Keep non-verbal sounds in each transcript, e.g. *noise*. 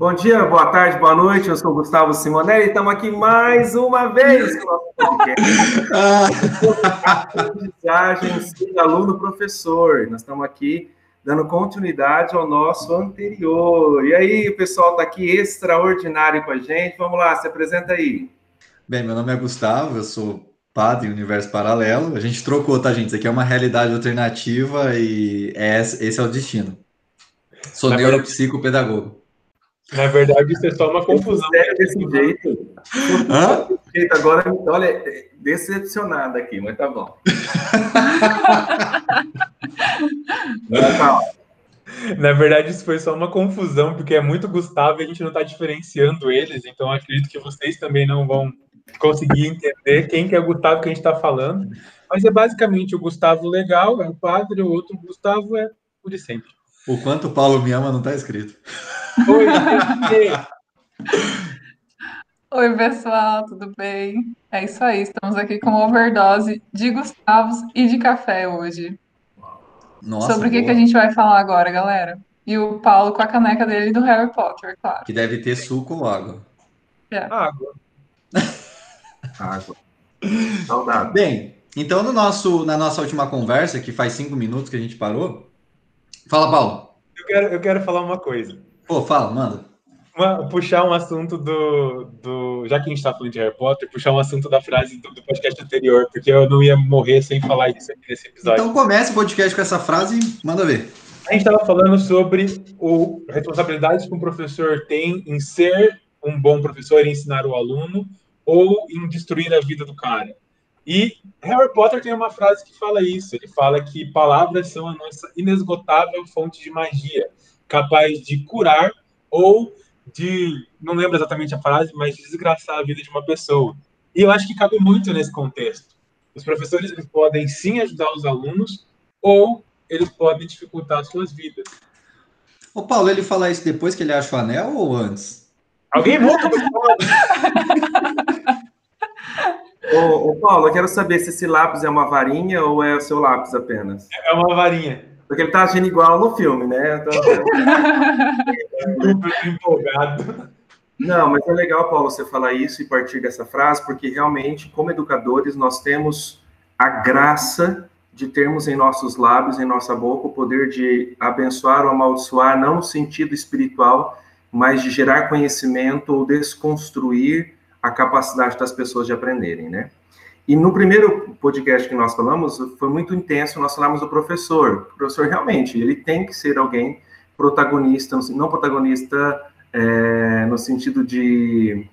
Bom dia, boa tarde, boa noite. Eu sou o Gustavo Simonelli e estamos aqui mais uma vez com o nosso podcast. *laughs* Aluno professor. Nós estamos aqui dando continuidade ao nosso anterior. E aí, o pessoal está aqui extraordinário com a gente. Vamos lá, se apresenta aí. Bem, meu nome é Gustavo, eu sou padre em Universo Paralelo. A gente trocou, tá, gente? Isso aqui é uma realidade alternativa e é, esse é o destino. Sou neuropsicopedagogo. Na verdade, isso é só uma confusão. É desse jeito. Hã? jeito agora, olha, decepcionado aqui, mas tá bom. *laughs* Na verdade, isso foi só uma confusão, porque é muito Gustavo e a gente não está diferenciando eles, então acredito que vocês também não vão conseguir entender quem que é o Gustavo que a gente está falando. Mas é basicamente o Gustavo legal, é o padre, o outro Gustavo é o de sempre. O quanto o Paulo me ama não está escrito. Oi, Oi, pessoal, tudo bem? É isso aí, estamos aqui com overdose de Gustavos e de café hoje. Nossa, Sobre o que, que a gente vai falar agora, galera? E o Paulo com a caneca dele do Harry Potter, claro. Que deve ter suco ou água. É. Água. *laughs* água. Saudade. Bem, então no nosso, na nossa última conversa, que faz cinco minutos que a gente parou. Fala, Paulo. Eu quero, eu quero falar uma coisa. Pô, fala, manda. Uma, puxar um assunto do, do. Já que a gente está falando de Harry Potter, puxar um assunto da frase do, do, podcast anterior, porque eu não ia morrer sem falar isso aqui nesse episódio. Então comece o podcast com essa frase e manda ver. A gente estava falando sobre o responsabilidades que um professor tem em ser um bom professor, em ensinar o aluno, ou em destruir a vida do cara. E Harry Potter tem uma frase que fala isso. Ele fala que palavras são a nossa inesgotável fonte de magia capaz de curar ou de, não lembro exatamente a frase, mas de desgraçar a vida de uma pessoa. E eu acho que cabe muito nesse contexto. Os professores eles podem sim ajudar os alunos ou eles podem dificultar as suas vidas. O Paulo, ele fala isso depois que ele acha o anel ou antes? Alguém *laughs* muda ô, ô, Paulo, eu quero saber se esse lápis é uma varinha ou é o seu lápis apenas. É uma varinha. Porque ele tá agindo igual no filme, né? Então, é... empolgado. Não, mas é legal, Paulo, você falar isso e partir dessa frase, porque realmente, como educadores, nós temos a graça de termos em nossos lábios, em nossa boca, o poder de abençoar ou amaldiçoar, não no sentido espiritual, mas de gerar conhecimento ou desconstruir a capacidade das pessoas de aprenderem, né? E no primeiro podcast que nós falamos, foi muito intenso, nós falamos do professor. O professor, realmente, ele tem que ser alguém protagonista, não protagonista é, no sentido de...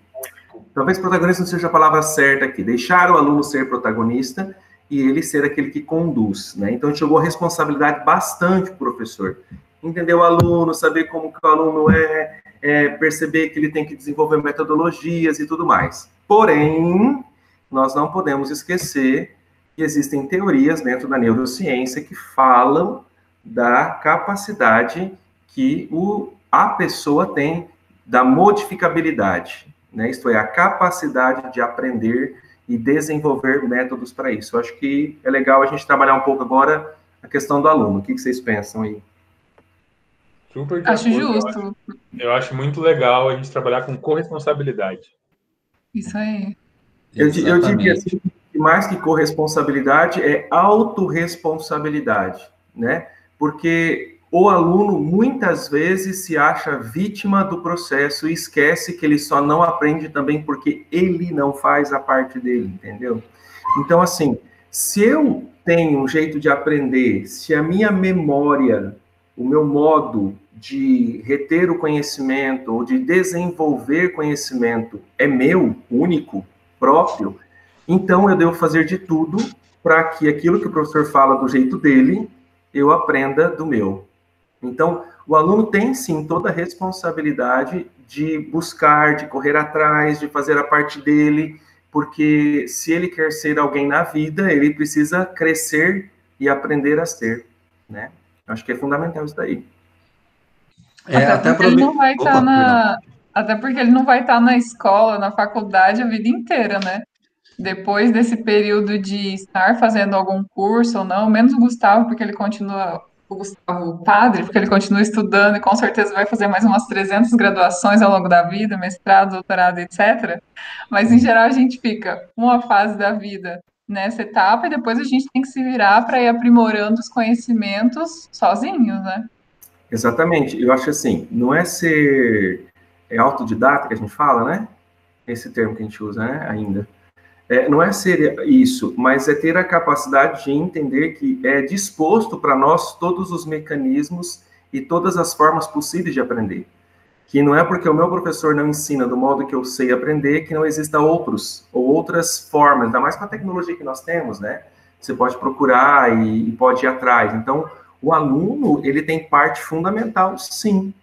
Talvez protagonista não seja a palavra certa aqui. Deixar o aluno ser protagonista e ele ser aquele que conduz, né? Então, jogou a responsabilidade bastante para o professor. Entender o aluno, saber como o aluno é, é, perceber que ele tem que desenvolver metodologias e tudo mais. Porém, nós não podemos esquecer que existem teorias dentro da neurociência que falam da capacidade que o, a pessoa tem da modificabilidade, né? Isto é, a capacidade de aprender e desenvolver métodos para isso. Eu acho que é legal a gente trabalhar um pouco agora a questão do aluno. O que, vocês pensam aí? Super acho justo. Eu acho, eu acho muito legal a gente trabalhar com corresponsabilidade. Isso aí. Eu, eu diria assim, que mais que corresponsabilidade é autorresponsabilidade, né? Porque o aluno muitas vezes se acha vítima do processo e esquece que ele só não aprende também porque ele não faz a parte dele, entendeu? Então, assim, se eu tenho um jeito de aprender, se a minha memória, o meu modo de reter o conhecimento ou de desenvolver conhecimento é meu, único, próprio, então eu devo fazer de tudo para que aquilo que o professor fala do jeito dele, eu aprenda do meu. Então, o aluno tem sim toda a responsabilidade de buscar, de correr atrás, de fazer a parte dele, porque se ele quer ser alguém na vida, ele precisa crescer e aprender a ser, né? Acho que é fundamental isso daí. É, até, até ele não vai estar tá na, até porque ele não vai estar na escola, na faculdade a vida inteira, né? Depois desse período de estar fazendo algum curso ou não, menos o Gustavo, porque ele continua o Gustavo padre, porque ele continua estudando e com certeza vai fazer mais umas 300 graduações ao longo da vida, mestrado, doutorado, etc. Mas em geral a gente fica uma fase da vida nessa etapa e depois a gente tem que se virar para ir aprimorando os conhecimentos sozinhos, né? Exatamente. Eu acho assim, não é ser é autodidata que a gente fala, né? Esse termo que a gente usa, né? Ainda. É, não é ser isso, mas é ter a capacidade de entender que é disposto para nós todos os mecanismos e todas as formas possíveis de aprender. Que não é porque o meu professor não ensina do modo que eu sei aprender que não exista outros ou outras formas, ainda mais com a tecnologia que nós temos, né? Você pode procurar e, e pode ir atrás. Então, o aluno ele tem parte fundamental, sim,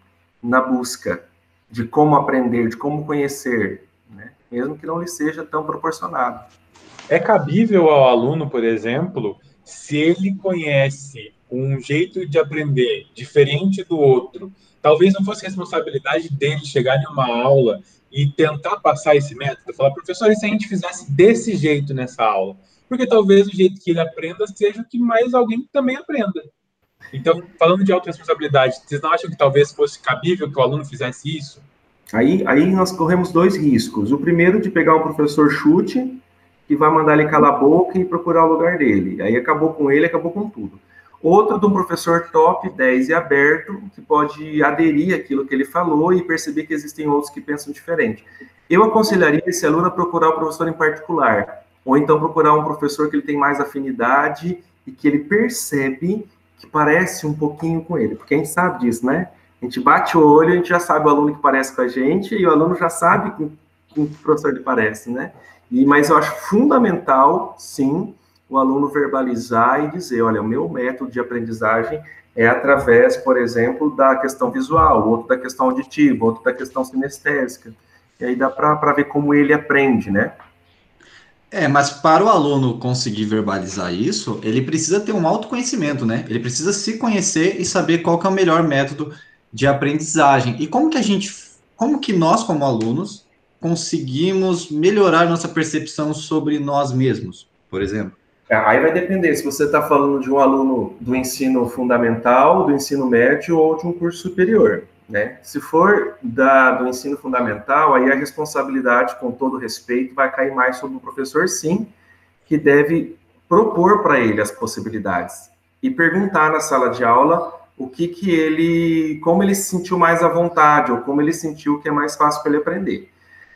na busca de como aprender, de como conhecer, né? mesmo que não lhe seja tão proporcionado. É cabível ao aluno, por exemplo, se ele conhece um jeito de aprender diferente do outro, talvez não fosse responsabilidade dele chegar em uma aula e tentar passar esse método, falar, professor, e se a gente fizesse desse jeito nessa aula? Porque talvez o jeito que ele aprenda seja o que mais alguém também aprenda. Então, falando de autorresponsabilidade, vocês não acham que talvez fosse cabível que o aluno fizesse isso? Aí, aí nós corremos dois riscos. O primeiro de pegar um professor chute, que vai mandar ele calar a boca e procurar o lugar dele. Aí acabou com ele, acabou com tudo. Outro de um professor top, 10 e aberto, que pode aderir àquilo que ele falou e perceber que existem outros que pensam diferente. Eu aconselharia esse aluno a procurar o professor em particular, ou então procurar um professor que ele tem mais afinidade e que ele percebe que parece um pouquinho com ele, porque a gente sabe disso, né? A gente bate o olho, a gente já sabe o aluno que parece com a gente e o aluno já sabe com, com o professor lhe parece, né? E, mas eu acho fundamental, sim, o aluno verbalizar e dizer, olha, o meu método de aprendizagem é através, por exemplo, da questão visual, outro da questão auditiva, outro da questão sinestésica. E aí dá para ver como ele aprende, né? É, mas para o aluno conseguir verbalizar isso, ele precisa ter um autoconhecimento, né? Ele precisa se conhecer e saber qual que é o melhor método de aprendizagem. E como que a gente, como que nós como alunos conseguimos melhorar nossa percepção sobre nós mesmos, por exemplo? É, aí vai depender se você está falando de um aluno do ensino fundamental, do ensino médio ou de um curso superior. Né? Se for da, do ensino fundamental, aí a responsabilidade, com todo respeito, vai cair mais sobre o professor, sim, que deve propor para ele as possibilidades e perguntar na sala de aula o que que ele, como ele se sentiu mais à vontade ou como ele sentiu que é mais fácil para ele aprender.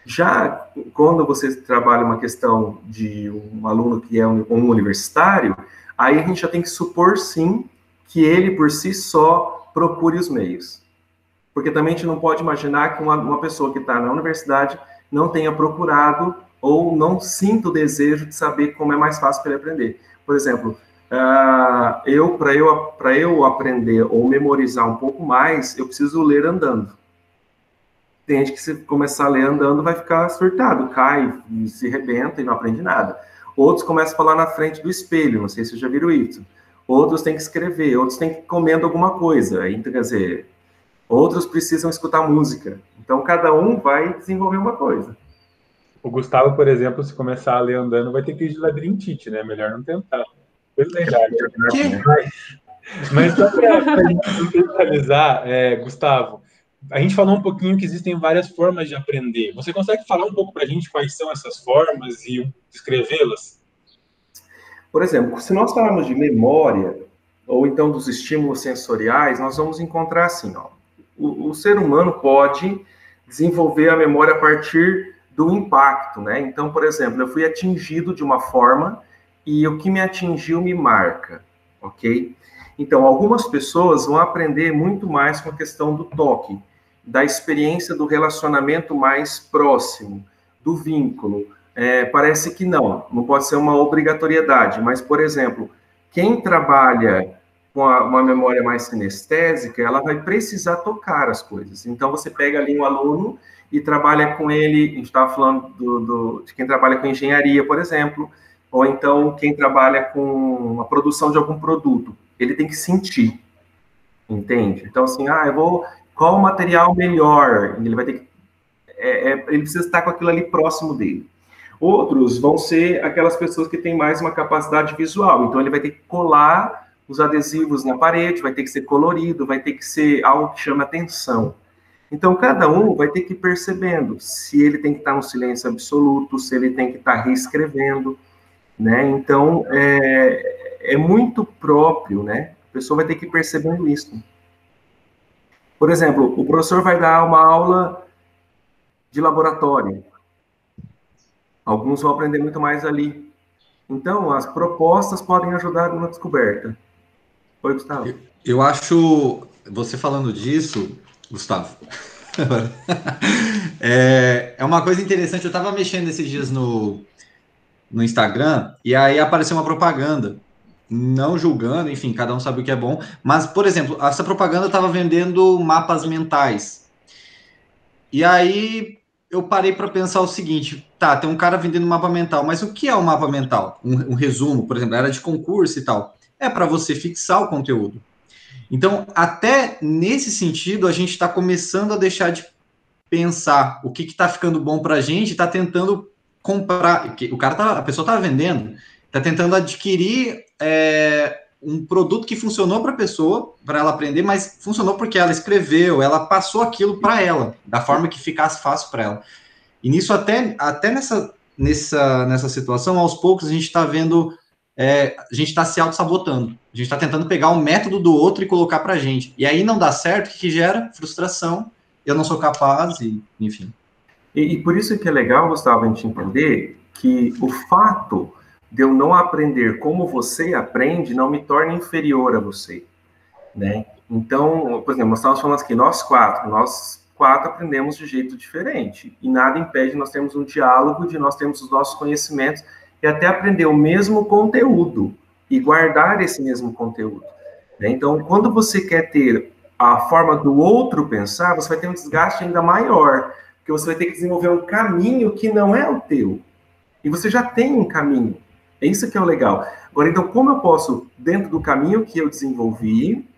Já quando você trabalha uma questão de um aluno que é um, um universitário, aí a gente já tem que supor sim que ele por si só procure os meios porque também a gente não pode imaginar que uma, uma pessoa que está na universidade não tenha procurado ou não sinta o desejo de saber como é mais fácil para ele aprender. Por exemplo, uh, eu para eu para eu aprender ou memorizar um pouco mais, eu preciso ler andando. Tem gente que se começar a ler andando vai ficar surtado, cai, se rebenta e não aprende nada. Outros começam a falar na frente do espelho, não sei se já viram isso. Outros têm que escrever, outros têm que comendo alguma coisa. Então, quer dizer, outros precisam escutar música. Então, cada um vai desenvolver uma coisa. O Gustavo, por exemplo, se começar a ler andando, vai ter que ir de labirintite, né? Melhor não tentar. Verdade. Mas só para finalizar, é, Gustavo, a gente falou um pouquinho que existem várias formas de aprender. Você consegue falar um pouco para a gente quais são essas formas e descrevê-las? Por exemplo, se nós falarmos de memória, ou então dos estímulos sensoriais, nós vamos encontrar assim, ó, o, o ser humano pode desenvolver a memória a partir do impacto, né? Então, por exemplo, eu fui atingido de uma forma e o que me atingiu me marca, ok? Então, algumas pessoas vão aprender muito mais com a questão do toque, da experiência do relacionamento mais próximo, do vínculo. É, parece que não, não pode ser uma obrigatoriedade, mas, por exemplo, quem trabalha com a, uma memória mais sinestésica, ela vai precisar tocar as coisas. Então, você pega ali um aluno e trabalha com ele, a gente estava falando do, do, de quem trabalha com engenharia, por exemplo, ou então quem trabalha com a produção de algum produto, ele tem que sentir, entende? Então, assim, ah, eu vou, qual o material melhor? Ele vai ter que, é, é, ele precisa estar com aquilo ali próximo dele. Outros vão ser aquelas pessoas que têm mais uma capacidade visual, então ele vai ter que colar os adesivos na parede, vai ter que ser colorido, vai ter que ser algo que chama atenção. Então, cada um vai ter que ir percebendo se ele tem que estar no silêncio absoluto, se ele tem que estar reescrevendo, né? Então, é, é muito próprio, né? A pessoa vai ter que ir percebendo isso. Por exemplo, o professor vai dar uma aula de laboratório. Alguns vão aprender muito mais ali. Então, as propostas podem ajudar na descoberta. Oi, Gustavo. Eu, acho, você falando disso, Gustavo, *laughs* é, é uma coisa interessante. Eu estava mexendo esses dias no, no Instagram e aí apareceu uma propaganda não julgando, enfim, cada um sabe o que é bom, mas, por exemplo, essa propaganda estava vendendo mapas mentais. E aí eu parei para pensar o seguinte: tá, tem um cara vendendo mapa mental, mas o que é um mapa mental? Um, um resumo, por exemplo, era de concurso e tal. É para você fixar o conteúdo. Então, até nesse sentido, a gente está começando a deixar de pensar o que está ficando bom para a gente, está tentando comprar. O cara tá, a pessoa está vendendo, está tentando adquirir é, um produto que funcionou para a pessoa, para ela aprender, mas funcionou porque ela escreveu, ela passou aquilo para ela, da forma que ficasse fácil para ela. E nisso, até, até nessa, nessa, nessa situação, aos poucos, a gente está vendo, é, a gente está se auto-sabotando. A gente está tentando pegar o método do outro e colocar para a gente. E aí não dá certo, o que, gera? Frustração, eu não sou capaz, e enfim. E, e por isso que é legal, Gustavo, a gente entender que o fato de eu não aprender como você aprende não me torna inferior a você, né? Então, por exemplo, nós estávamos falando aqui, nós quatro, nós quatro aprendemos de jeito diferente, e nada impede nós termos um diálogo, de nós termos os nossos conhecimentos e até aprender o mesmo conteúdo e guardar esse mesmo conteúdo. Né? Então, quando você quer ter a forma do outro pensar, você vai ter um desgaste ainda maior, porque você vai ter que desenvolver um caminho que não é o teu. E você já tem um caminho. É isso que é o legal. Agora, então, como eu posso, dentro do caminho que eu desenvolvi,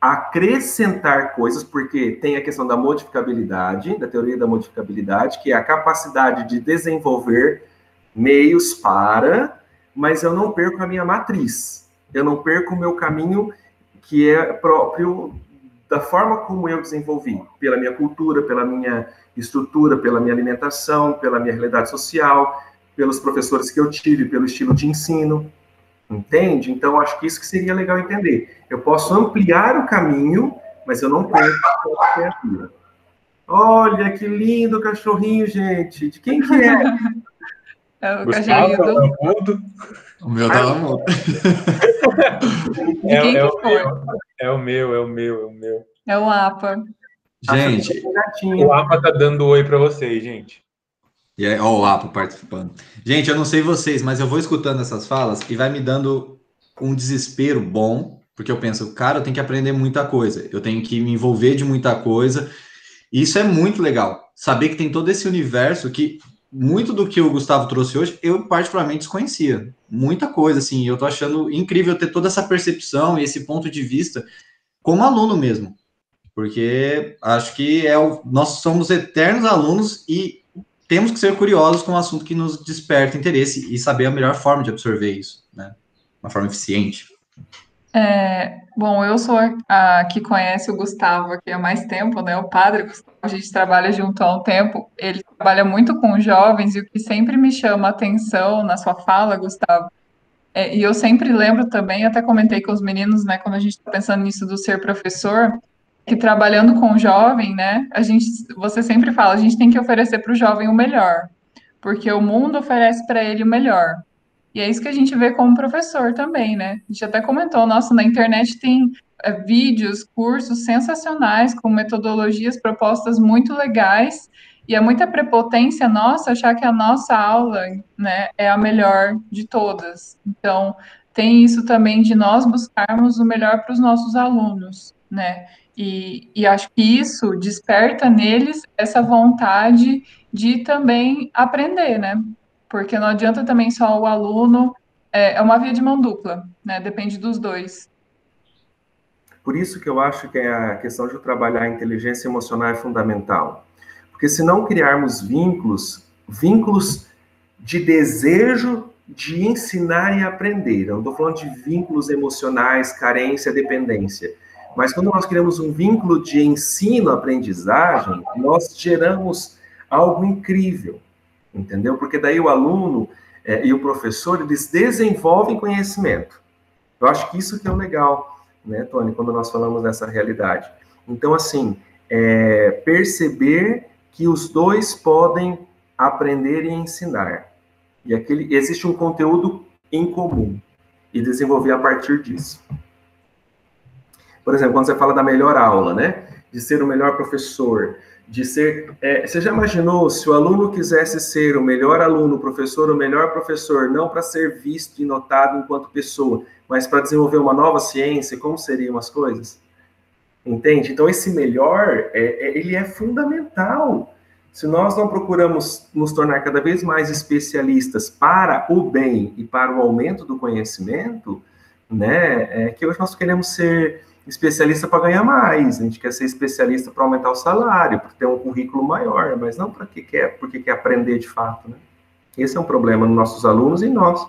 acrescentar coisas, porque tem a questão da modificabilidade, da teoria da modificabilidade, que é a capacidade de desenvolver meios para, mas eu não perco a minha matriz. Eu não perco o meu caminho que é próprio da forma como eu desenvolvi, pela minha cultura, pela minha estrutura, pela minha alimentação, pela minha realidade social, pelos professores que eu tive, pelo estilo de ensino, entende? Então, acho que isso que seria legal entender. Eu posso ampliar o caminho, mas eu não perco a criatura. Olha, que lindo cachorrinho, gente. De quem que é? *laughs* É o do... O meu tava mudo. *laughs* É, é, o meu, é o meu, é o meu, é o meu. É o APA. Gente, o APA tá dando oi para vocês, gente. E aí, ó, o Apo participando. Gente, eu não sei vocês, mas eu vou escutando essas falas e vai me dando um desespero bom, porque eu penso, cara, eu tenho que aprender muita coisa, eu tenho que me envolver de muita coisa. E isso é muito legal. Saber que tem todo esse universo que muito do que o Gustavo trouxe hoje, eu particularmente desconhecia. Muita coisa, assim, eu tô achando incrível ter toda essa percepção e esse ponto de vista como aluno mesmo. Porque acho que é o, nós somos eternos alunos e temos que ser curiosos com um assunto que nos desperta interesse e saber a melhor forma de absorver isso, né? Uma forma eficiente. É, bom, eu sou a, a, que conhece o Gustavo aqui há mais tempo, né? O padre Gustavo, a gente trabalha junto há um tempo. Ele trabalha muito com jovens e o que sempre me chama atenção na sua fala, Gustavo, é, e eu sempre lembro também, até comentei com os meninos, né, quando a gente está pensando nisso do ser professor, que trabalhando com o jovem, né, a gente, você sempre fala, a gente tem que oferecer para o jovem o melhor, porque o mundo oferece para ele o melhor. E é isso que a gente vê como professor também, né? A gente até comentou, nossa, na internet tem é, vídeos, cursos sensacionais com metodologias propostas muito legais e é muita prepotência nossa achar que a nossa aula, né, é a melhor de todas. Então, tem isso também de nós buscarmos o melhor para os nossos alunos, né? E, e acho que isso desperta neles essa vontade de também aprender, né? Porque não adianta também só o aluno, é, é uma via de mão dupla, né? Depende dos dois. Por isso que eu acho que a questão de trabalhar a inteligência emocional é fundamental. Porque se não criarmos vínculos, vínculos de desejo de ensinar e aprender. Eu não estou falando de vínculos emocionais, carência, dependência. Mas quando nós criamos um vínculo de ensino-aprendizagem, nós geramos algo incrível, entendeu? Porque daí o aluno é, e o professor, eles desenvolvem conhecimento. Eu acho que isso que é o legal, né, Tony, quando nós falamos dessa realidade. Então, assim, é, perceber que os dois podem aprender e ensinar. E aquele, existe um conteúdo em comum e desenvolver a partir disso. Por exemplo, quando você fala da melhor aula, né? De ser o melhor professor, de ser. É, você já imaginou se o aluno quisesse ser o melhor aluno, o professor, o melhor professor, não para ser visto e notado enquanto pessoa, mas para desenvolver uma nova ciência, como seriam as coisas? Entende? Então, esse melhor, é, é, ele é fundamental se nós não procuramos nos tornar cada vez mais especialistas para o bem e para o aumento do conhecimento, né, é que hoje nós queremos ser especialista para ganhar mais, a gente quer ser especialista para aumentar o salário, para ter um currículo maior, mas não para que quer, porque quer aprender de fato, né? Esse é um problema nos nossos alunos e nós.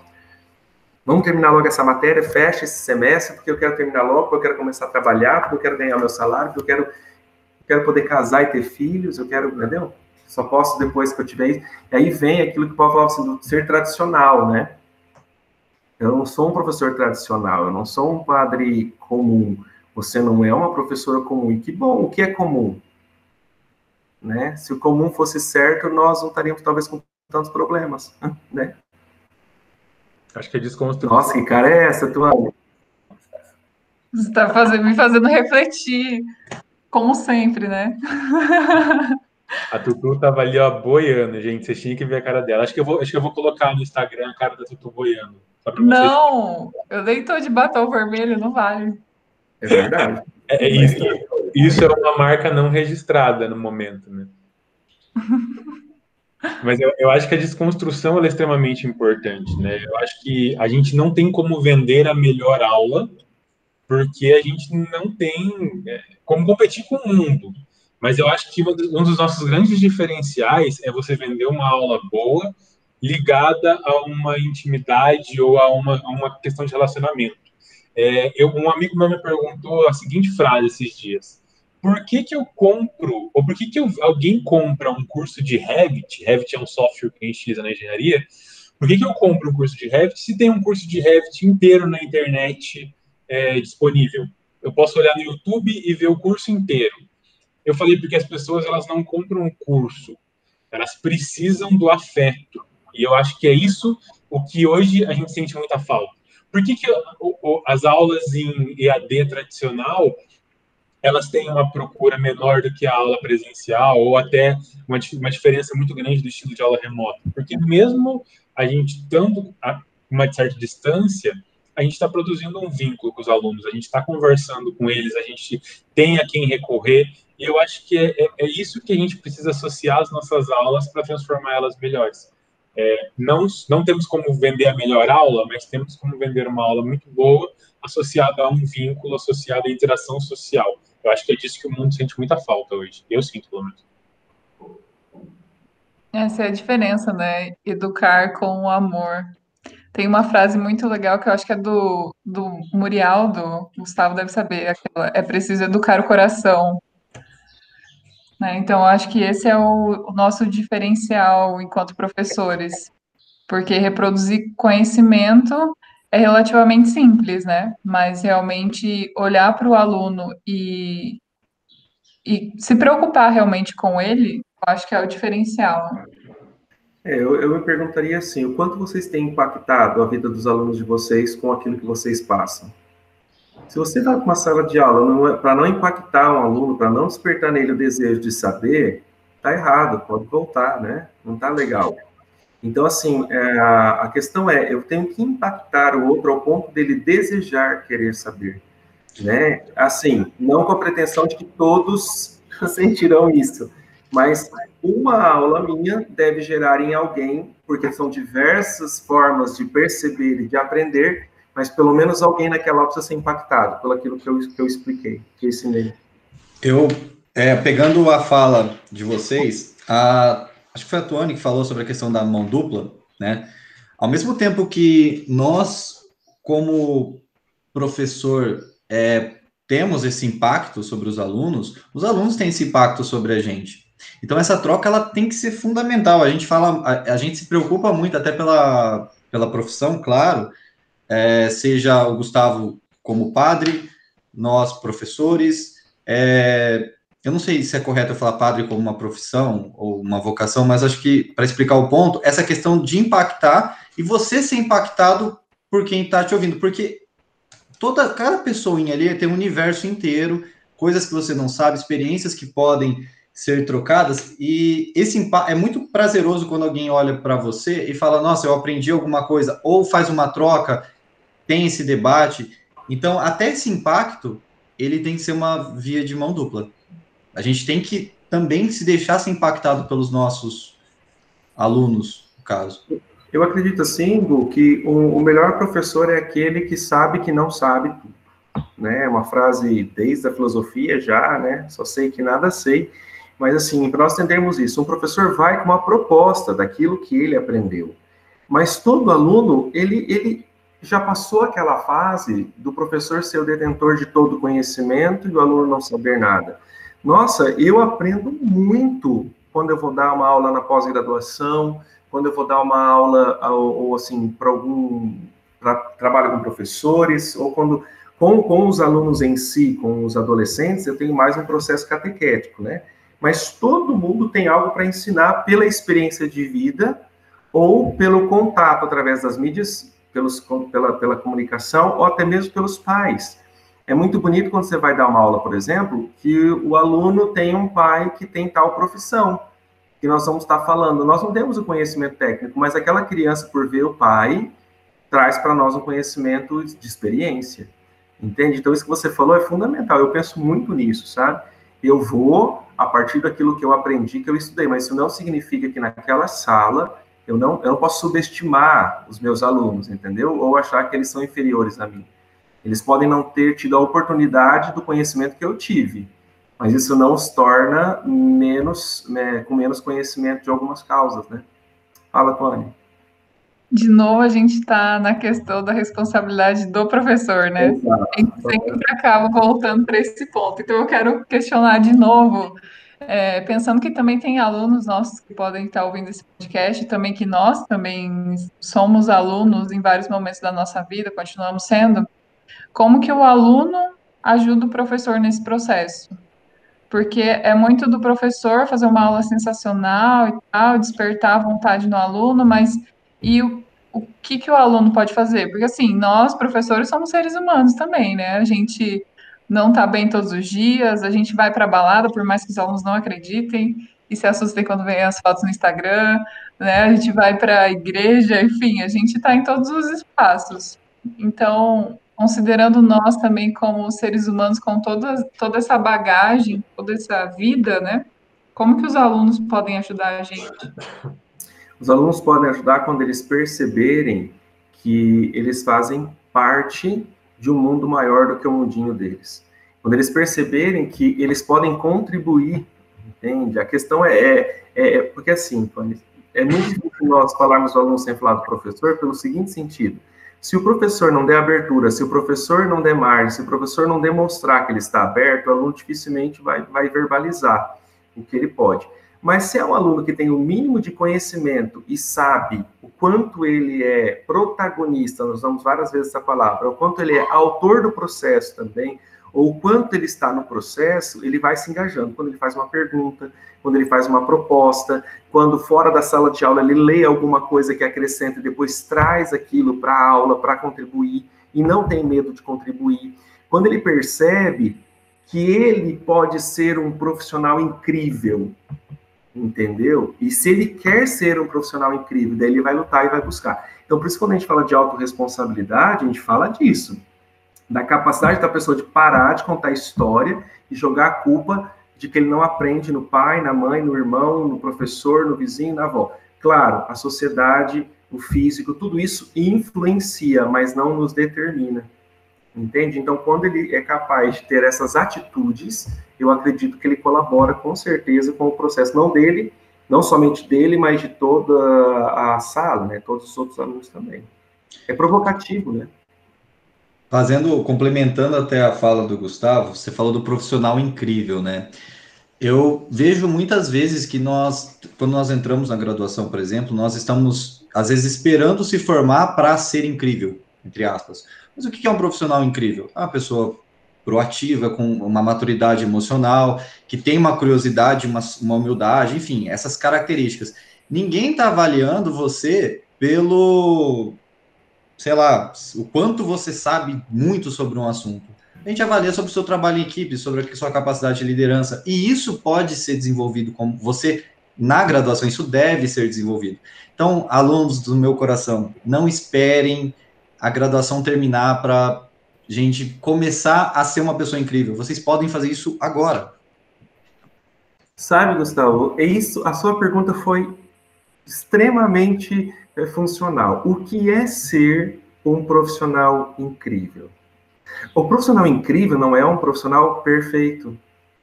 Vamos terminar logo essa matéria, fecha esse semestre, porque eu quero terminar logo, porque eu quero começar a trabalhar, porque eu quero ganhar meu salário, porque eu quero, eu quero poder casar e ter filhos, eu quero, entendeu? só posso depois que eu tiver isso. E aí vem aquilo que o Paulo falava assim, do ser tradicional, né? Eu não sou um professor tradicional, eu não sou um padre comum. Você não é uma professora comum. E que bom, o que é comum? Né? Se o comum fosse certo, nós não estaríamos talvez com tantos problemas, *laughs* né? Acho que é desconstrução. Nossa, que cara é essa, tua? Você está fazendo, me fazendo refletir, como sempre, né? A Tutu tava ali, ó, boiando, gente. Vocês tinham que ver a cara dela. Acho que eu vou, acho que eu vou colocar no Instagram a cara da Tutu boiando. Não, eu nem tô de batom vermelho, não vale. É verdade. É, é isso, isso é uma marca não registrada no momento, né? *laughs* Mas eu, eu, acho que a desconstrução é extremamente importante, né? Eu acho que a gente não tem como vender a melhor aula, porque a gente não tem é, como competir com o mundo. Mas eu acho que um dos nossos grandes diferenciais é você vender uma aula boa ligada a uma intimidade ou a uma, a uma questão de relacionamento. É, eu, um amigo meu me perguntou a seguinte frase esses dias: Por que, que eu compro, ou por que, que eu, alguém compra um curso de Revit? Revit é um software que a gente utiliza na engenharia. Por que, que eu compro um curso de Revit se tem um curso de Revit inteiro na internet é, disponível? Eu posso olhar no YouTube e ver o curso inteiro. Eu falei porque as pessoas elas não compram um curso, elas precisam do afeto. E eu acho que é isso o que hoje a gente sente muita falta. Por que, que as aulas em EAD tradicional elas têm uma procura menor do que a aula presencial ou até uma, uma diferença muito grande do estilo de aula remota? Porque mesmo a gente estando a uma certa distância, a gente está produzindo um vínculo com os alunos, a gente está conversando com eles, a gente tem a quem recorrer, e eu acho que é, é, é isso que a gente precisa associar às nossas aulas para transformar elas melhores. É, não, não temos como vender a melhor aula, mas temos como vender uma aula muito boa associada a um vínculo, associada à interação social. Eu acho que é disso que o mundo sente muita falta hoje. Eu sinto, pelo menos. Essa é a diferença, né? Educar com amor. Tem uma frase muito legal que eu acho que é do, do Muriel, do Gustavo deve saber, aquela, é preciso educar o coração. Né? Então, acho que esse é o, o nosso diferencial enquanto professores, porque reproduzir conhecimento é relativamente simples, né? Mas realmente olhar para o aluno e, e se preocupar realmente com ele, acho que é o diferencial. É, eu, eu me perguntaria assim, o quanto vocês têm impactado a vida dos alunos de vocês com aquilo que vocês passam? Se você vai para uma sala de aula é, para não impactar um aluno, para não despertar nele o desejo de saber, tá errado, pode voltar, né? Não tá legal. Então, assim, é, a questão é, eu tenho que impactar o outro ao ponto dele desejar querer saber, né? Assim, não com a pretensão de que todos *laughs* sentirão isso, mas uma aula minha deve gerar em alguém, porque são diversas formas de perceber e de aprender, mas pelo menos alguém naquela precisa ser impactado pelo aquilo que eu, que eu expliquei, que eu ensinei. Eu, é, pegando a fala de vocês, a, acho que foi a Tuane que falou sobre a questão da mão dupla, né? Ao mesmo tempo que nós, como professor, é, temos esse impacto sobre os alunos, os alunos têm esse impacto sobre a gente. Então essa troca ela tem que ser fundamental. A gente fala, a, a gente se preocupa muito até pela, pela profissão, claro. É, seja o Gustavo como padre, nós professores. É, eu não sei se é correto eu falar padre como uma profissão ou uma vocação, mas acho que para explicar o ponto, essa questão de impactar e você ser impactado por quem está te ouvindo, porque toda cada pessoinha ali tem um universo inteiro, coisas que você não sabe, experiências que podem ser trocadas e esse é muito prazeroso quando alguém olha para você e fala: "Nossa, eu aprendi alguma coisa", ou faz uma troca, tem esse debate. Então, até esse impacto, ele tem que ser uma via de mão dupla. A gente tem que também se deixar ser impactado pelos nossos alunos, no caso. Eu acredito assim, Gu, que o, o, melhor professor é aquele que sabe que não sabe tudo. Né? É uma frase desde a filosofia já, né? Só sei que nada sei. Mas assim, para nós entendermos isso, um professor vai com uma proposta daquilo que ele aprendeu. Mas todo aluno, ele, ele já passou aquela fase do professor ser o detentor de todo o conhecimento e o aluno não saber nada. Nossa, eu aprendo muito quando eu vou dar uma aula na pós-graduação, quando eu vou dar uma aula ou, ou assim para algum pra, trabalho com professores ou quando com, com os alunos em si, com os adolescentes, eu tenho mais um processo catequético, né? Mas todo mundo tem algo para ensinar pela experiência de vida ou pelo contato através das mídias, pelos, pela, pela comunicação ou até mesmo pelos pais. É muito bonito quando você vai dar uma aula, por exemplo, que o aluno tem um pai que tem tal profissão que nós vamos estar falando. Nós não temos o conhecimento técnico, mas aquela criança, por ver o pai, traz para nós um conhecimento de experiência. Entende? Então, isso que você falou é fundamental. Eu penso muito nisso, sabe? Eu vou a partir daquilo que eu aprendi, que eu estudei, mas isso não significa que naquela sala eu não, eu não posso subestimar os meus alunos, entendeu? Ou achar que eles são inferiores a mim. Eles podem não ter tido a oportunidade do conhecimento que eu tive, mas isso não os torna menos, né, com menos conhecimento de algumas causas, né? Fala, Tony. De novo, a gente está na questão da responsabilidade do professor, né? Exato. A gente sempre acaba voltando para esse ponto. Então, eu quero questionar de novo, é, pensando que também tem alunos nossos que podem estar ouvindo esse podcast, também que nós também somos alunos em vários momentos da nossa vida, continuamos sendo. Como que o aluno ajuda o professor nesse processo? porque é muito do professor fazer uma aula sensacional e tal, despertar a vontade no aluno, mas e o, o que, que o aluno pode fazer? Porque assim, nós, professores, somos seres humanos também, né? A gente não tá bem todos os dias, a gente vai para a balada, por mais que os alunos não acreditem, e se assustem quando veem as fotos no Instagram, né? A gente vai para a igreja, enfim, a gente está em todos os espaços. Então, considerando nós também como seres humanos com toda, toda essa bagagem, toda essa vida, né? Como que os alunos podem ajudar a gente? Os alunos podem ajudar quando eles perceberem que eles fazem parte de um mundo maior do que o mundinho deles. Quando eles perceberem que eles podem contribuir, entende? A questão é, é, é, é porque assim, é muito difícil nós falarmos do aluno sem falar do professor pelo seguinte sentido. Se o professor não der abertura, se o professor não der margem, se o professor não demonstrar que ele está aberto, o aluno dificilmente vai, vai verbalizar o que ele pode. Mas se é um aluno que tem o mínimo de conhecimento e sabe o quanto ele é protagonista, nós usamos várias vezes essa palavra, o quanto ele é autor do processo também, ou o quanto ele está no processo, ele vai se engajando. Quando ele faz uma pergunta, quando ele faz uma proposta, quando fora da sala de aula ele lê alguma coisa que acrescenta e depois traz aquilo para a aula para contribuir e não tem medo de contribuir. Quando ele percebe que ele pode ser um profissional incrível, entendeu? E se ele quer ser um profissional incrível, daí ele vai lutar e vai buscar. Então, por isso, quando a gente fala de autorresponsabilidade, a gente fala disso da capacidade da pessoa de parar de contar história e jogar a culpa de que ele não aprende no pai, na mãe, no irmão, no professor, no vizinho, na avó. Claro, a sociedade, o físico, tudo isso influencia, mas não nos determina. Entende? Então, quando ele é capaz de ter essas atitudes, eu acredito que ele colabora com certeza com o processo, não dele, não somente dele, mas de toda a sala, né? Todos os outros alunos também. É provocativo, né? Fazendo, complementando até a fala do Gustavo, você falou do profissional incrível, né? Eu vejo muitas vezes que nós, quando nós entramos na graduação, por exemplo, nós estamos, às vezes, esperando se formar para ser incrível, entre aspas. Mas o que é um profissional incrível? É uma pessoa proativa, com uma maturidade emocional, que tem uma curiosidade, uma, uma humildade, enfim, essas características. Ninguém está avaliando você pelo, sei lá, o quanto você sabe muito sobre um assunto. A gente avalia sobre o seu trabalho em equipe, sobre a sua capacidade de liderança, e isso pode ser desenvolvido como você na graduação, isso deve ser desenvolvido. Então, alunos do meu coração, não esperem a graduação terminar para gente começar a ser uma pessoa incrível. Vocês podem fazer isso agora. Sabe, Gustavo, é isso. A sua pergunta foi extremamente é, funcional. O que é ser um profissional incrível? O profissional incrível não é um profissional perfeito.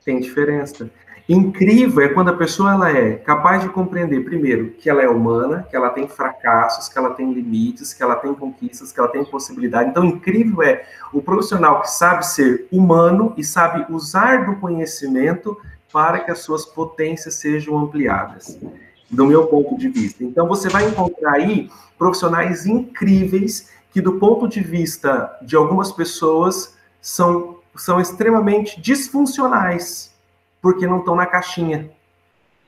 Tem diferença. Incrível é quando a pessoa ela é capaz de compreender, primeiro, que ela é humana, que ela tem fracassos, que ela tem limites, que ela tem conquistas, que ela tem possibilidade. Então, incrível é o profissional que sabe ser humano e sabe usar do conhecimento para que as suas potências sejam ampliadas, do meu ponto de vista. Então, você vai encontrar aí profissionais incríveis que, do ponto de vista de algumas pessoas, são, são extremamente disfuncionais porque não estão na caixinha.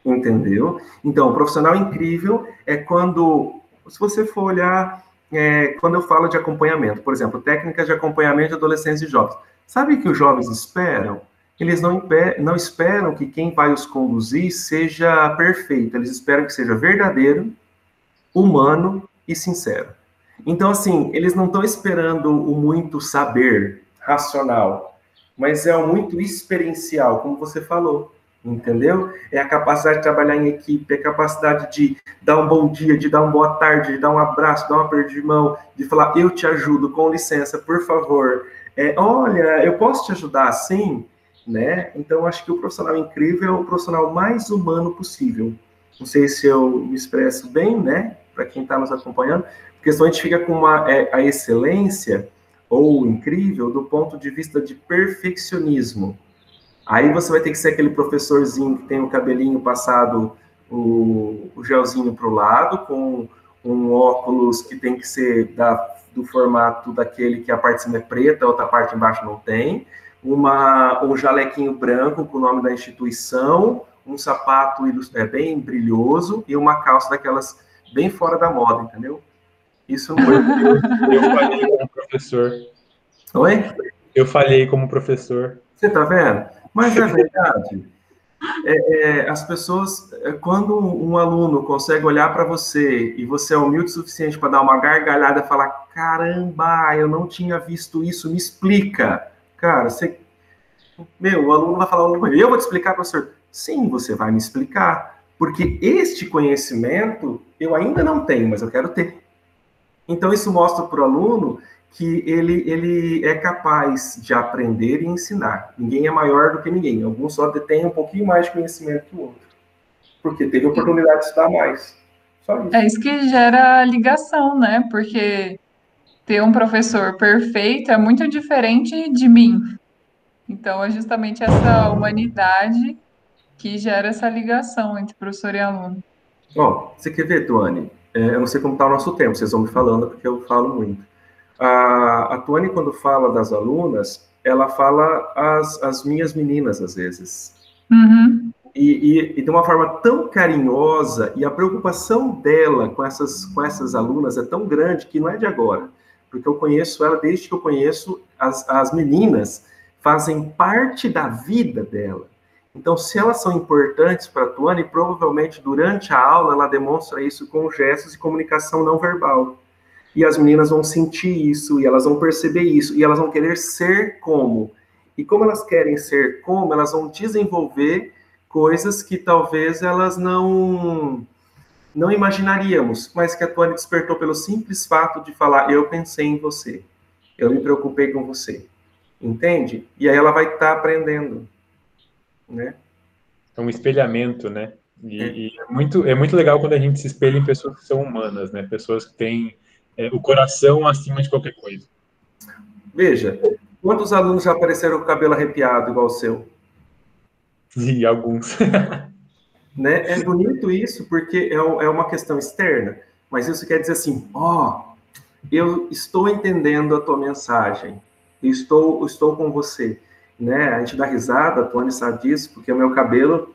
Entendeu? Então, profissional incrível é quando, se você for olhar, é, quando eu falo de acompanhamento, por exemplo, técnicas de acompanhamento de adolescentes e jovens. Sabe o que os jovens esperam? Eles não, não esperam que quem vai os conduzir seja perfeito, eles esperam que seja verdadeiro, humano e sincero. Então, assim, eles não estão esperando o muito saber racional, mas é muito experiencial, como você falou, entendeu? É a capacidade de trabalhar em equipe, é a capacidade de dar um bom dia, de dar uma boa tarde, de dar um abraço, dar uma perda de mão, de falar, eu te ajudo, com licença, por favor. É, olha, eu posso te ajudar assim? Né? Então, acho que o profissional incrível é o profissional mais humano possível. Não sei se eu me expresso bem, né? Para quem está nos acompanhando, porque senão a gente fica com uma, é, a excelência ou incrível do ponto de vista de perfeccionismo. Aí você vai ter que ser aquele professorzinho que tem o cabelinho passado, o, o gelzinho para o lado, com um óculos que tem que ser da, do formato daquele que a parte de cima é preta, a outra parte embaixo não tem, uma, um jalequinho branco com o nome da instituição, um sapato é, bem brilhoso e uma calça daquelas bem fora da moda, entendeu? Isso não eu, eu falhei *laughs* como professor. Oi? Eu falhei como professor. Você tá vendo? Mas é verdade. É, é, as pessoas, é, quando um aluno consegue olhar para você e você é humilde o suficiente para dar uma gargalhada e falar: caramba, eu não tinha visto isso, me explica. Cara, você. Meu, o aluno vai falar: eu vou te explicar, professor. Sim, você vai me explicar. Porque este conhecimento eu ainda não tenho, mas eu quero ter. Então, isso mostra para o aluno que ele, ele é capaz de aprender e ensinar. Ninguém é maior do que ninguém. Alguns só detêm um pouquinho mais de conhecimento que o outro. Porque teve oportunidade de estudar mais. Só isso. É isso que gera ligação, né? Porque ter um professor perfeito é muito diferente de mim. Então, é justamente essa humanidade que gera essa ligação entre professor e aluno. Bom, você quer ver, Tuane? É, eu não sei como está o nosso tempo, vocês vão me falando, porque eu falo muito. A, a Tuane, quando fala das alunas, ela fala as, as minhas meninas, às vezes. Uhum. E, e, e, de uma forma tão carinhosa, e a preocupação dela com essas, com essas alunas é tão grande que não é de agora, porque eu conheço ela desde que eu conheço as, as meninas, fazem parte da vida dela. Então, se elas são importantes para a Tuane, provavelmente durante a aula ela demonstra isso com gestos e comunicação não verbal. E as meninas vão sentir isso, e elas vão perceber isso, e elas vão querer ser como. E como elas querem ser como, elas vão desenvolver coisas que talvez elas não não imaginaríamos, mas que a Tuane despertou pelo simples fato de falar: eu pensei em você, eu me preocupei com você, entende? E aí ela vai estar tá aprendendo né? É um espelhamento, né? E, é. e, é, muito, é muito legal quando a gente se espelha em pessoas que são humanas, né? Pessoas que têm é, o coração acima de qualquer coisa. Veja, quantos alunos já apareceram com o cabelo arrepiado igual o seu? E alguns. *laughs* né? É bonito isso porque é, é uma questão externa, mas isso quer dizer assim, ó, oh, eu estou entendendo a tua mensagem, estou, estou com você. Né? A gente dá risada, a Tony sabe disso, porque o meu cabelo,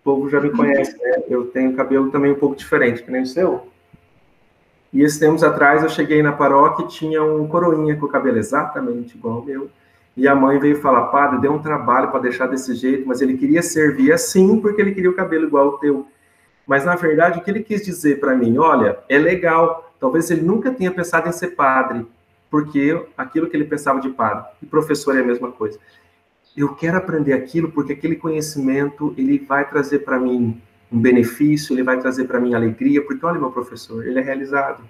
o povo já me conhece, né? Eu tenho cabelo também um pouco diferente, que nem o seu. E esses tempos atrás eu cheguei na paróquia e tinha um coroinha com o cabelo exatamente igual ao meu. E a mãe veio falar, padre, deu um trabalho para deixar desse jeito, mas ele queria servir assim porque ele queria o cabelo igual ao teu. Mas na verdade o que ele quis dizer para mim, olha, é legal. Talvez ele nunca tenha pensado em ser padre, porque aquilo que ele pensava de padre e professor é a mesma coisa. Eu quero aprender aquilo porque aquele conhecimento ele vai trazer para mim um benefício, ele vai trazer para mim alegria, porque olha meu professor, ele é realizado.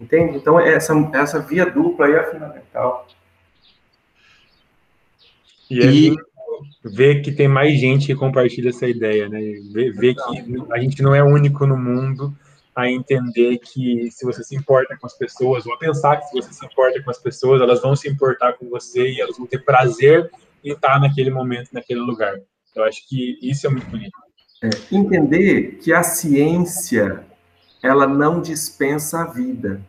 Entende? Então essa essa via dupla aí é fundamental. E, e... ver que tem mais gente que compartilha essa ideia, né? Ver, ver que a gente não é único no mundo a entender que se você se importa com as pessoas, ou a pensar que se você se importa com as pessoas, elas vão se importar com você e elas vão ter prazer em estar naquele momento, naquele lugar. Eu acho que isso é muito bonito. É, entender que a ciência ela não dispensa a vida.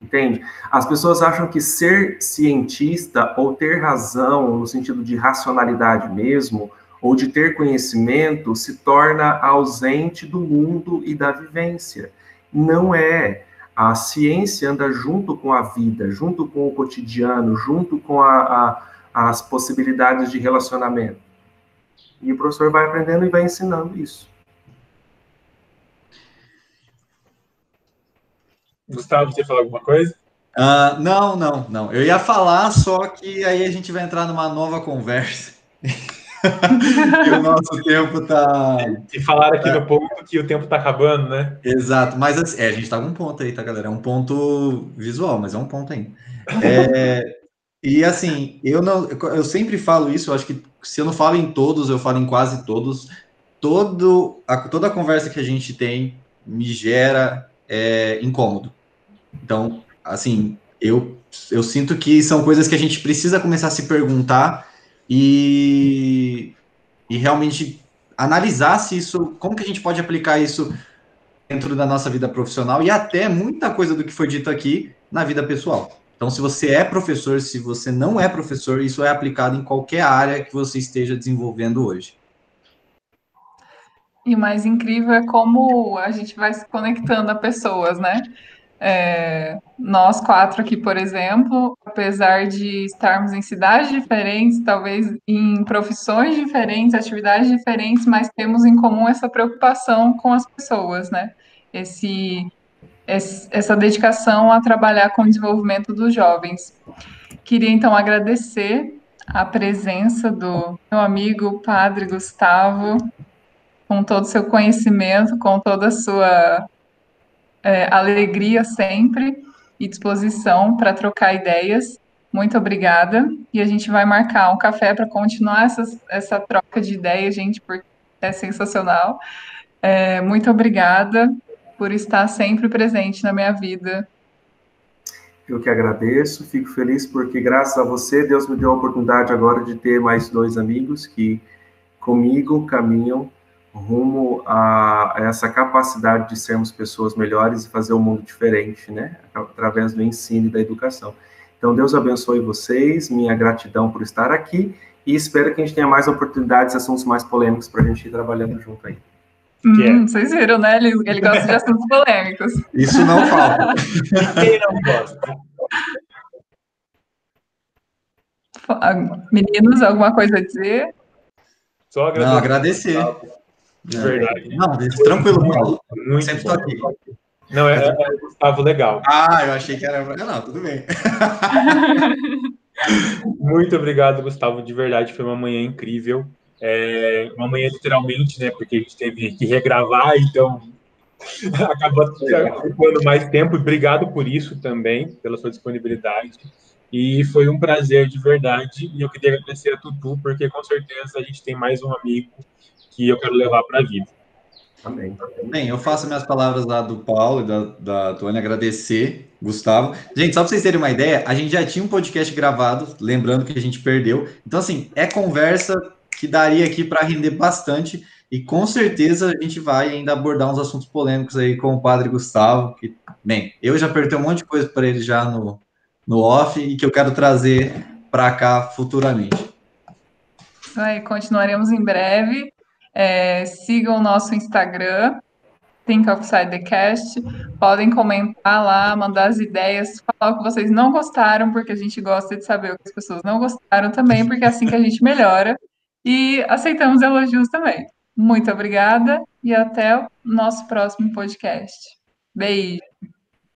Entende? As pessoas acham que ser cientista ou ter razão no sentido de racionalidade mesmo, ou de ter conhecimento, se torna ausente do mundo e da vivência. Não é. A ciência anda junto com a vida, junto com o cotidiano, junto com a, a, as possibilidades de relacionamento. E o professor vai aprendendo e vai ensinando isso. Gustavo, você falar alguma coisa? Uh, não, não, não. Eu ia falar, só que aí a gente vai entrar numa nova conversa. *laughs* e o nosso tempo tá. E falaram aqui no ponto que o tempo tá acabando, né? Exato, mas assim, é, a gente tá com um ponto aí, tá, galera? É um ponto visual, mas é um ponto ainda. É, e assim, eu não, eu sempre falo isso, eu acho que se eu não falo em todos, eu falo em quase todos. Todo a, toda a conversa que a gente tem me gera é, incômodo. Então, assim, eu, eu sinto que são coisas que a gente precisa começar a se perguntar e, e realmente analisar se isso, como que a gente pode aplicar isso dentro da nossa vida profissional e até muita coisa do que foi dito aqui na vida pessoal. Então, se você é professor, se você não é professor, isso é aplicado em qualquer área que você esteja desenvolvendo hoje. E o mais incrível é como a gente vai se conectando a pessoas, né? É, nós quatro aqui, por exemplo, apesar de estarmos em cidades diferentes, talvez em profissões diferentes, atividades diferentes, mas temos em comum essa preocupação com as pessoas, né? Esse, essa dedicação a trabalhar com o desenvolvimento dos jovens. Queria então agradecer a presença do meu amigo Padre Gustavo, com todo o seu conhecimento, com toda a sua é, alegria sempre e disposição para trocar ideias. Muito obrigada. E a gente vai marcar um café para continuar essa, essa troca de ideias, gente, porque é sensacional. É, muito obrigada por estar sempre presente na minha vida. Eu que agradeço, fico feliz porque, graças a você, Deus me deu a oportunidade agora de ter mais dois amigos que comigo caminham rumo a, essa capacidade de sermos pessoas melhores e fazer um mundo diferente, né? Através do ensino e da educação. Então, Deus abençoe vocês, minha gratidão por estar aqui e espero que a gente tenha mais oportunidades, assuntos mais polêmicos para a gente ir trabalhando junto aí. Hum, é. Vocês viram, né? Ele, ele gosta de assuntos polêmicos. Isso não falta. Quem não gosta? Meninos, alguma coisa a dizer? Só agradecer. Não, agradecer. De é. verdade. Não, tranquilo, Paulo. Muito Sempre estou aqui. Não, é, é, é Gustavo legal. Ah, eu achei que era. Não, tudo bem. *laughs* Muito obrigado, Gustavo. De verdade, foi uma manhã incrível. É, uma manhã literalmente, né? Porque a gente teve que regravar, então *laughs* acabou ocupando mais tempo. Obrigado por isso também, pela sua disponibilidade. E foi um prazer de verdade. E eu queria agradecer a Tutu, porque com certeza a gente tem mais um amigo que eu quero levar para a vida. Amém. Bem, eu faço minhas palavras lá do Paulo e da, da Tônia agradecer, Gustavo. Gente, só para vocês terem uma ideia, a gente já tinha um podcast gravado, lembrando que a gente perdeu. Então, assim, é conversa que daria aqui para render bastante e com certeza a gente vai ainda abordar uns assuntos polêmicos aí com o padre Gustavo, que, bem, eu já perguntei um monte de coisa para ele já no, no off e que eu quero trazer para cá futuramente. Isso aí, continuaremos em breve. É, sigam o nosso Instagram, Think Outside the Cast. Podem comentar lá, mandar as ideias, falar o que vocês não gostaram, porque a gente gosta de saber o que as pessoas não gostaram também, porque é assim que a gente melhora. E aceitamos elogios também. Muito obrigada e até o nosso próximo podcast. Beijo.